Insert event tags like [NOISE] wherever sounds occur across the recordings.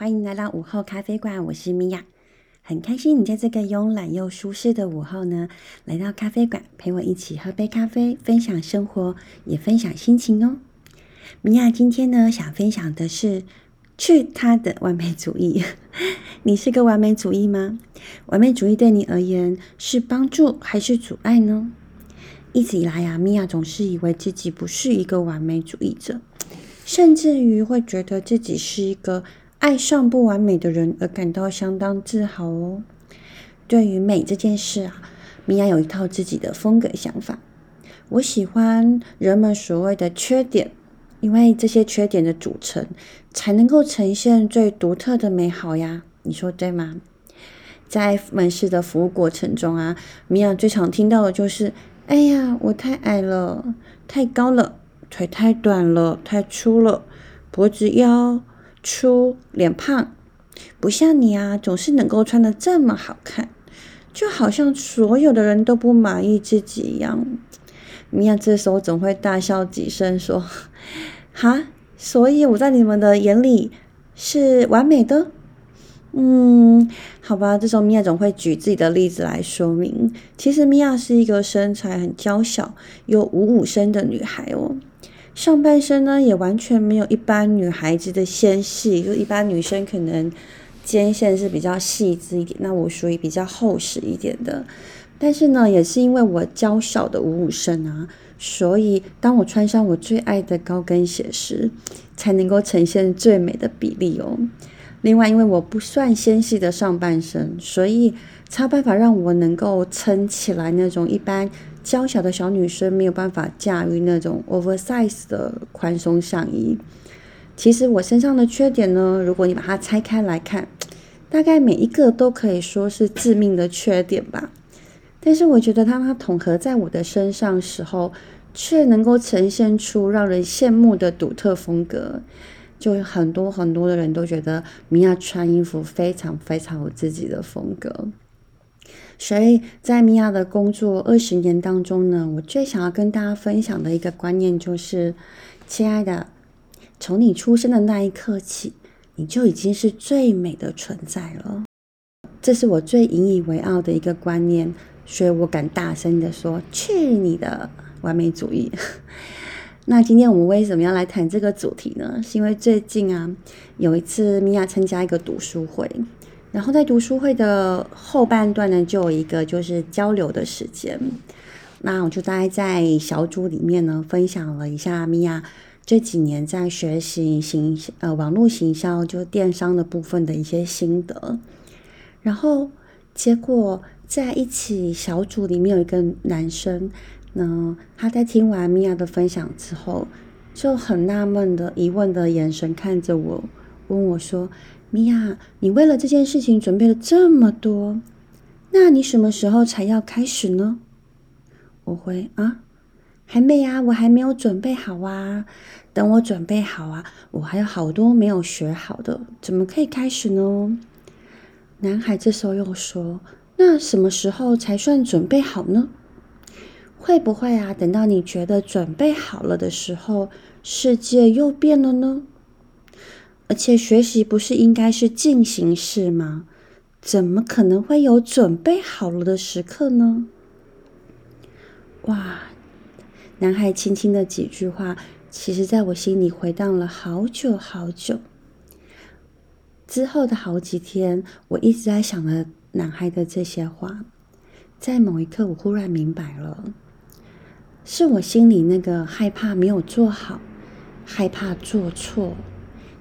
欢迎来到午后咖啡馆，我是米娅，很开心你在这个慵懒又舒适的午后呢，来到咖啡馆陪我一起喝杯咖啡，分享生活，也分享心情哦。米娅今天呢，想分享的是去他的完美主义。[LAUGHS] 你是个完美主义吗？完美主义对你而言是帮助还是阻碍呢？一直以来呀，米娅总是以为自己不是一个完美主义者。甚至于会觉得自己是一个爱上不完美的人，而感到相当自豪哦。对于美这件事啊，米娅有一套自己的风格想法。我喜欢人们所谓的缺点，因为这些缺点的组成，才能够呈现最独特的美好呀。你说对吗？在门市的服务过程中啊，米娅最常听到的就是：“哎呀，我太矮了，太高了。”腿太短了，太粗了，脖子腰粗，脸胖，不像你啊，总是能够穿的这么好看，就好像所有的人都不满意自己一样。米娅这时候总会大笑几声，说：“ [LAUGHS] 哈，所以我在你们的眼里是完美的？嗯，好吧。”这时候米娅总会举自己的例子来说明，其实米娅是一个身材很娇小又五五身的女孩哦。上半身呢，也完全没有一般女孩子的纤细，就一般女生可能肩线是比较细致一点，那我属于比较厚实一点的。但是呢，也是因为我娇小的五五身啊，所以当我穿上我最爱的高跟鞋时，才能够呈现最美的比例哦。另外，因为我不算纤细的上半身，所以才有办法让我能够撑起来那种一般。娇小的小女生没有办法驾驭那种 oversize 的宽松上衣。其实我身上的缺点呢，如果你把它拆开来看，大概每一个都可以说是致命的缺点吧。但是我觉得当它统合在我的身上时候，却能够呈现出让人羡慕的独特风格。就很多很多的人都觉得米娅穿衣服非常非常有自己的风格。所以在米娅的工作二十年当中呢，我最想要跟大家分享的一个观念就是：亲爱的，从你出生的那一刻起，你就已经是最美的存在了。这是我最引以为傲的一个观念，所以我敢大声的说：去你的完美主义！[LAUGHS] 那今天我们为什么要来谈这个主题呢？是因为最近啊，有一次米娅参加一个读书会。然后在读书会的后半段呢，就有一个就是交流的时间。那我就大概在小组里面呢，分享了一下米娅这几年在学习行呃网络行销，就电商的部分的一些心得。然后结果在一起小组里面有一个男生，呢，他在听完米娅的分享之后，就很纳闷的疑问的眼神看着我，问我说。米娅，你为了这件事情准备了这么多，那你什么时候才要开始呢？我回啊，还没啊，我还没有准备好啊。等我准备好啊，我还有好多没有学好的，怎么可以开始呢？男孩这时候又说，那什么时候才算准备好呢？会不会啊？等到你觉得准备好了的时候，世界又变了呢？而且学习不是应该是进行式吗？怎么可能会有准备好了的时刻呢？哇！男孩轻轻的几句话，其实在我心里回荡了好久好久。之后的好几天，我一直在想着男孩的这些话。在某一刻，我忽然明白了，是我心里那个害怕没有做好，害怕做错。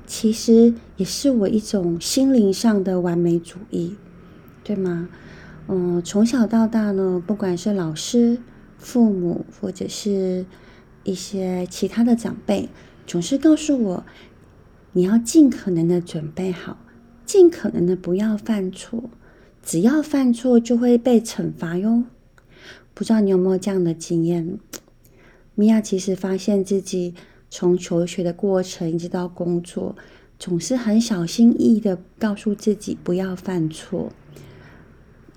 其实也是我一种心灵上的完美主义，对吗？嗯，从小到大呢，不管是老师、父母，或者是一些其他的长辈，总是告诉我，你要尽可能的准备好，尽可能的不要犯错，只要犯错就会被惩罚哟。不知道你有没有这样的经验？米娅其实发现自己。从求学的过程一直到工作，总是很小心翼翼的告诉自己不要犯错，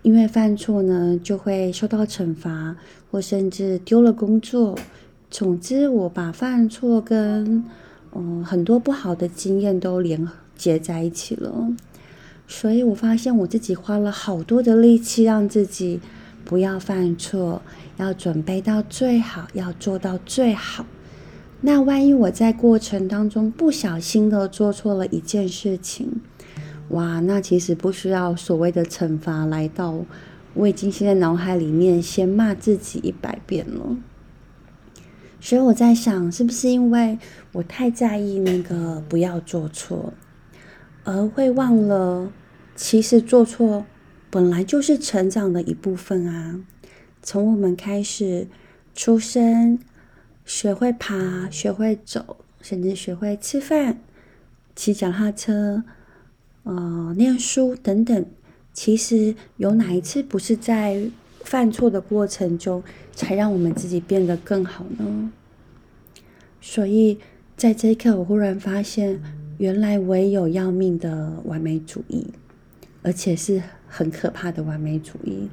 因为犯错呢就会受到惩罚，或甚至丢了工作。总之，我把犯错跟嗯很多不好的经验都连接在一起了。所以我发现我自己花了好多的力气，让自己不要犯错，要准备到最好，要做到最好。那万一我在过程当中不小心的做错了一件事情，哇，那其实不需要所谓的惩罚来到，我已经先在脑海里面先骂自己一百遍了。所以我在想，是不是因为我太在意那个不要做错，而会忘了，其实做错本来就是成长的一部分啊。从我们开始出生，学会爬，学会走，甚至学会吃饭、骑脚踏车、呃念书等等，其实有哪一次不是在？犯错的过程中，才让我们自己变得更好呢。所以，在这一刻，我忽然发现，原来我也有要命的完美主义，而且是很可怕的完美主义，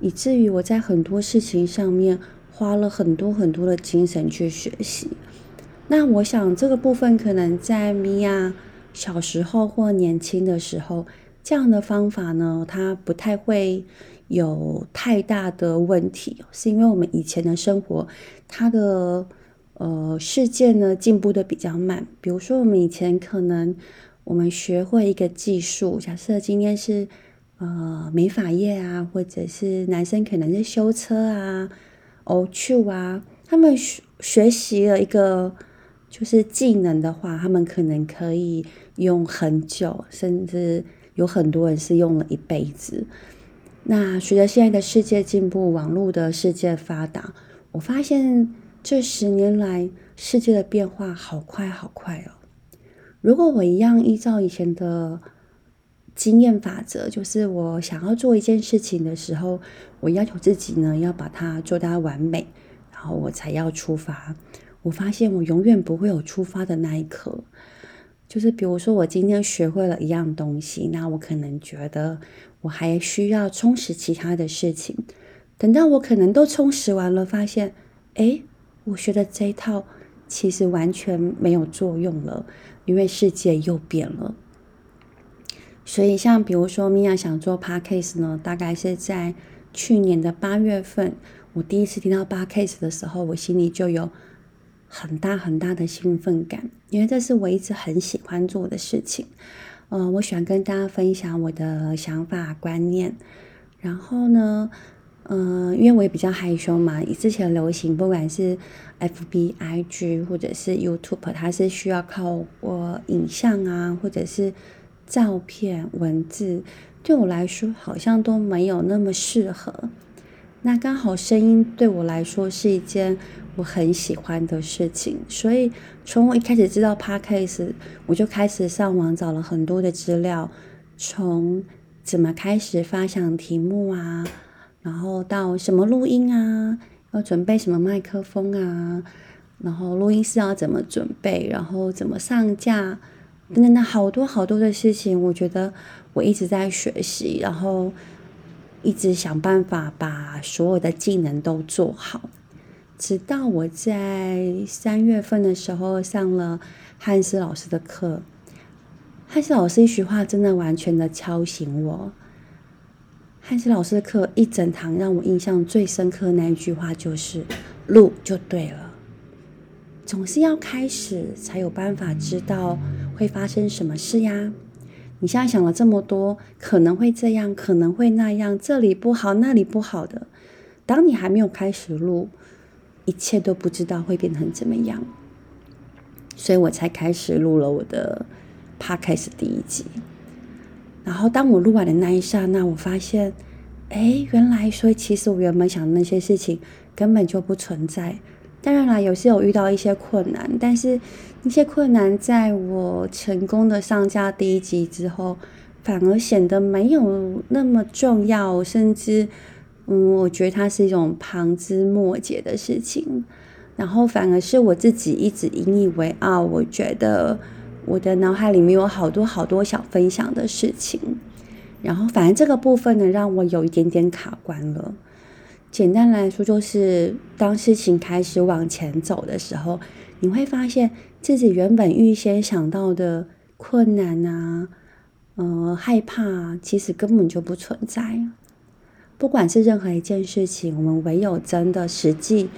以至于我在很多事情上面花了很多很多的精神去学习。那我想，这个部分可能在米娅小时候或年轻的时候，这样的方法呢，它不太会。有太大的问题，是因为我们以前的生活，它的呃世界呢进步的比较慢。比如说，我们以前可能我们学会一个技术，假设今天是呃美发业啊，或者是男生可能是修车啊、哦去啊，他们学学习了一个就是技能的话，他们可能可以用很久，甚至有很多人是用了一辈子。那随着现在的世界进步，网络的世界发达，我发现这十年来世界的变化好快好快哦。如果我一样依照以前的经验法则，就是我想要做一件事情的时候，我要求自己呢要把它做到完美，然后我才要出发。我发现我永远不会有出发的那一刻。就是比如说，我今天学会了一样东西，那我可能觉得。我还需要充实其他的事情，等到我可能都充实完了，发现，哎，我学的这一套其实完全没有作用了，因为世界又变了。所以，像比如说，米娅想做 podcast 呢，大概是在去年的八月份，我第一次听到 podcast 的时候，我心里就有很大很大的兴奋感，因为这是我一直很喜欢做的事情。嗯，我喜欢跟大家分享我的想法观念。然后呢，嗯，因为我也比较害羞嘛，之前流行不管是 F B I G 或者是 YouTube，它是需要靠我影像啊，或者是照片、文字，对我来说好像都没有那么适合。那刚好声音对我来说是一件我很喜欢的事情，所以从我一开始知道 podcast，我就开始上网找了很多的资料，从怎么开始发想题目啊，然后到什么录音啊，要准备什么麦克风啊，然后录音室要怎么准备，然后怎么上架，等等的好多好多的事情，我觉得我一直在学习，然后。一直想办法把所有的技能都做好，直到我在三月份的时候上了汉斯老师的课。汉斯老师一句话真的完全的敲醒我。汉斯老师的课一整堂让我印象最深刻那一句话就是“录就对了”，总是要开始才有办法知道会发生什么事呀。你现在想了这么多，可能会这样，可能会那样，这里不好，那里不好的。当你还没有开始录，一切都不知道会变成怎么样，所以我才开始录了我的 podcast 第一集。然后当我录完的那一刹那，我发现，哎，原来，所以其实我原本想的那些事情根本就不存在。当然啦，有时有遇到一些困难，但是那些困难在我成功的上架第一集之后，反而显得没有那么重要，甚至，嗯，我觉得它是一种旁枝末节的事情。然后反而是我自己一直引以为傲，我觉得我的脑海里面有好多好多想分享的事情。然后反正这个部分呢，让我有一点点卡关了。简单来说，就是当事情开始往前走的时候，你会发现自己原本预先想到的困难啊，呃，害怕，其实根本就不存在。不管是任何一件事情，我们唯有真的实际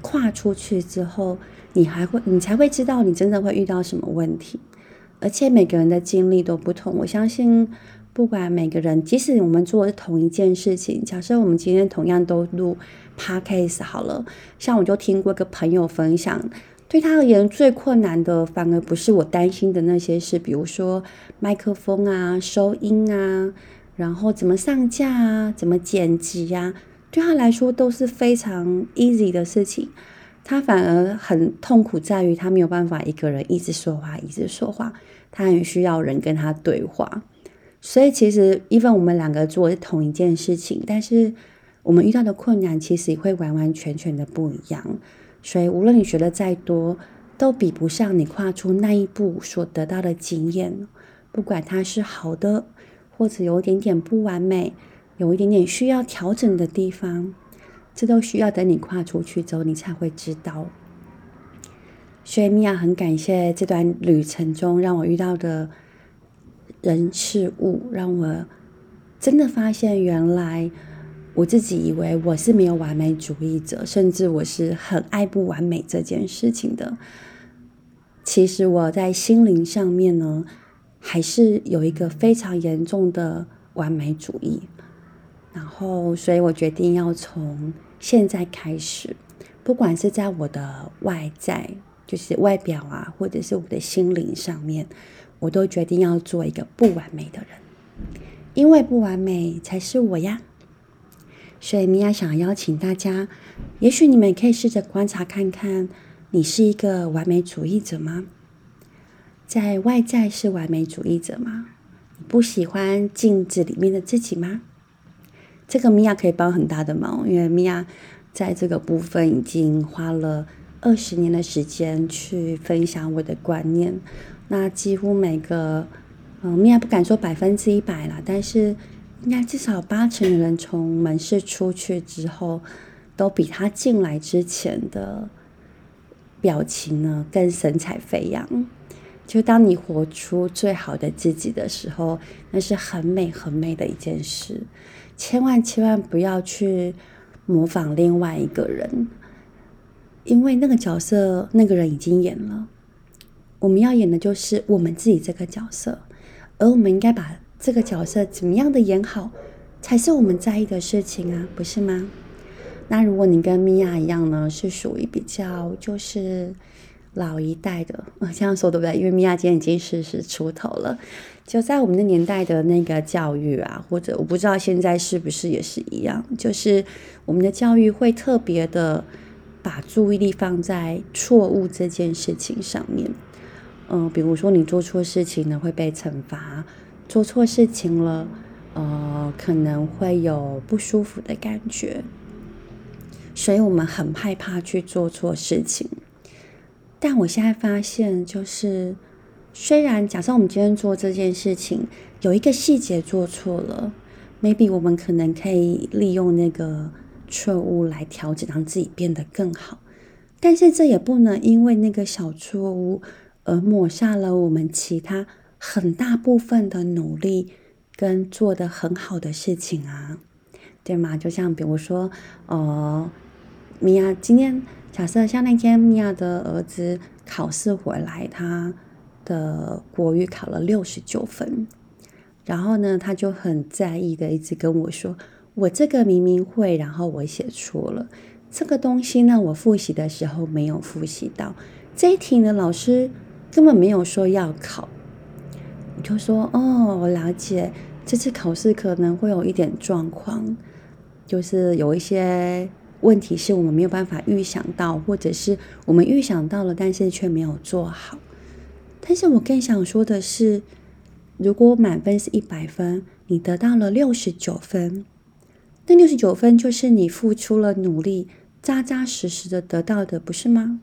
跨出去之后，你还会，你才会知道你真的会遇到什么问题。而且每个人的经历都不同，我相信，不管每个人，即使我们做的同一件事情，假设我们今天同样都录 podcast 好了，像我就听过一个朋友分享，对他而言最困难的，反而不是我担心的那些事，比如说麦克风啊、收音啊。然后怎么上架啊？怎么剪辑呀？对他来说都是非常 easy 的事情。他反而很痛苦，在于他没有办法一个人一直说话，一直说话。他很需要人跟他对话。所以其实，even 我们两个做是同一件事情，但是我们遇到的困难其实会完完全全的不一样。所以无论你学的再多，都比不上你跨出那一步所得到的经验。不管它是好的。或者有一点点不完美，有一点点需要调整的地方，这都需要等你跨出去之后，你才会知道。所以米娅很感谢这段旅程中让我遇到的人事物，让我真的发现原来我自己以为我是没有完美主义者，甚至我是很爱不完美这件事情的。其实我在心灵上面呢。还是有一个非常严重的完美主义，然后，所以我决定要从现在开始，不管是在我的外在，就是外表啊，或者是我的心灵上面，我都决定要做一个不完美的人，因为不完美才是我呀。所以米娅想邀请大家，也许你们可以试着观察看看，你是一个完美主义者吗？在外在是完美主义者吗？你不喜欢镜子里面的自己吗？这个米娅可以帮很大的忙，因为米娅在这个部分已经花了二十年的时间去分享我的观念。那几乎每个，嗯，米娅不敢说百分之一百了，但是应该至少八成的人从门市出去之后，都比他进来之前的表情呢更神采飞扬。就当你活出最好的自己的时候，那是很美很美的一件事。千万千万不要去模仿另外一个人，因为那个角色那个人已经演了。我们要演的就是我们自己这个角色，而我们应该把这个角色怎么样的演好，才是我们在意的事情啊，不是吗？那如果你跟米娅一样呢，是属于比较就是。老一代的，这样说对不对？因为米娅今年已经四十出头了，就在我们的年代的那个教育啊，或者我不知道现在是不是也是一样，就是我们的教育会特别的把注意力放在错误这件事情上面。嗯，比如说你做错事情呢会被惩罚，做错事情了，呃，可能会有不舒服的感觉，所以我们很害怕去做错事情。但我现在发现，就是虽然假设我们今天做这件事情有一个细节做错了，maybe 我们可能可以利用那个错误来调整，让自己变得更好。但是这也不能因为那个小错误而抹杀了我们其他很大部分的努力跟做的很好的事情啊，对吗？就像比如说，呃，米娅今天。假设像那天米娅的儿子考试回来，他的国语考了六十九分，然后呢，他就很在意的一直跟我说：“我这个明明会，然后我写错了，这个东西呢，我复习的时候没有复习到，这一题呢，老师根本没有说要考。”我就说：“哦，我了解，这次考试可能会有一点状况，就是有一些。”问题是我们没有办法预想到，或者是我们预想到了，但是却没有做好。但是我更想说的是，如果满分是一百分，你得到了六十九分，那六十九分就是你付出了努力，扎扎实实的得到的，不是吗？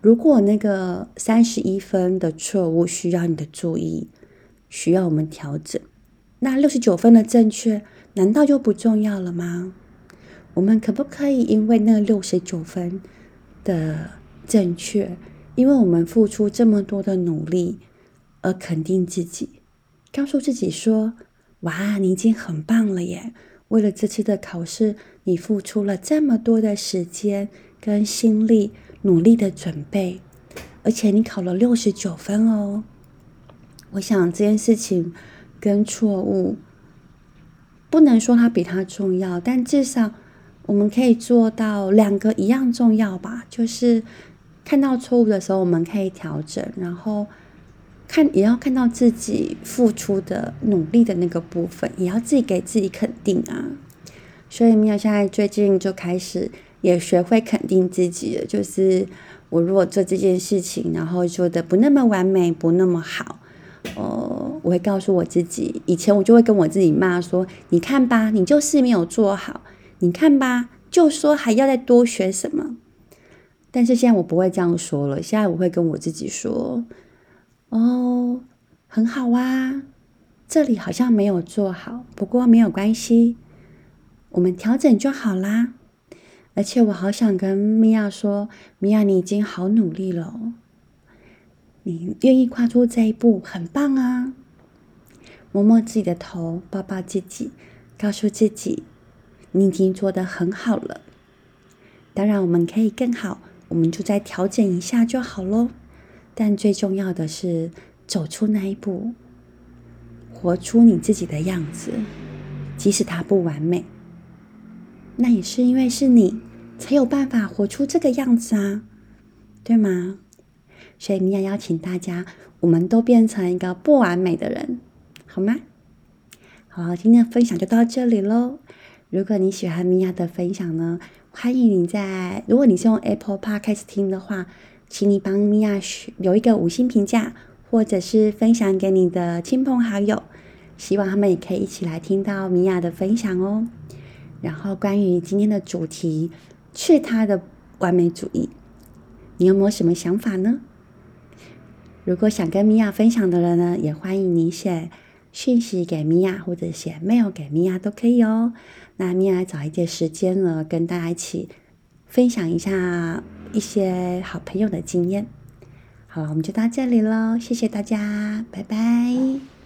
如果那个三十一分的错误需要你的注意，需要我们调整，那六十九分的正确难道就不重要了吗？我们可不可以因为那六十九分的正确，因为我们付出这么多的努力，而肯定自己，告诉自己说：“哇，你已经很棒了耶！为了这次的考试，你付出了这么多的时间跟心力，努力的准备，而且你考了六十九分哦。”我想这件事情跟错误不能说它比它重要，但至少我们可以做到两个一样重要吧。就是看到错误的时候，我们可以调整，然后看也要看到自己付出的努力的那个部分，也要自己给自己肯定啊。所以米娅现在最近就开始也学会肯定自己了。就是我如果做这件事情，然后做的不那么完美，不那么好。哦，我会告诉我自己，以前我就会跟我自己骂说：“你看吧，你就是没有做好。你看吧，就说还要再多学什么。”但是现在我不会这样说了，现在我会跟我自己说：“哦，很好啊，这里好像没有做好，不过没有关系，我们调整就好啦。”而且我好想跟米娅说：“米娅，你已经好努力了。”你愿意跨出这一步，很棒啊！摸摸自己的头，抱抱自己，告诉自己，你已经做得很好了。当然，我们可以更好，我们就再调整一下就好喽。但最重要的是，走出那一步，活出你自己的样子，即使它不完美，那也是因为是你才有办法活出这个样子啊，对吗？所以，米娅邀请大家，我们都变成一个不完美的人，好吗？好，今天的分享就到这里喽。如果你喜欢米娅的分享呢，欢迎你在如果你是用 Apple Podcast 听的话，请你帮米娅留一个五星评价，或者是分享给你的亲朋好友，希望他们也可以一起来听到米娅的分享哦。然后，关于今天的主题，去他的完美主义，你有没有什么想法呢？如果想跟米娅分享的人呢，也欢迎你写讯息给米娅，或者写 mail 给米娅都可以哦。那米娅找一些时间呢，跟大家一起分享一下一些好朋友的经验。好了，我们就到这里喽，谢谢大家，拜拜。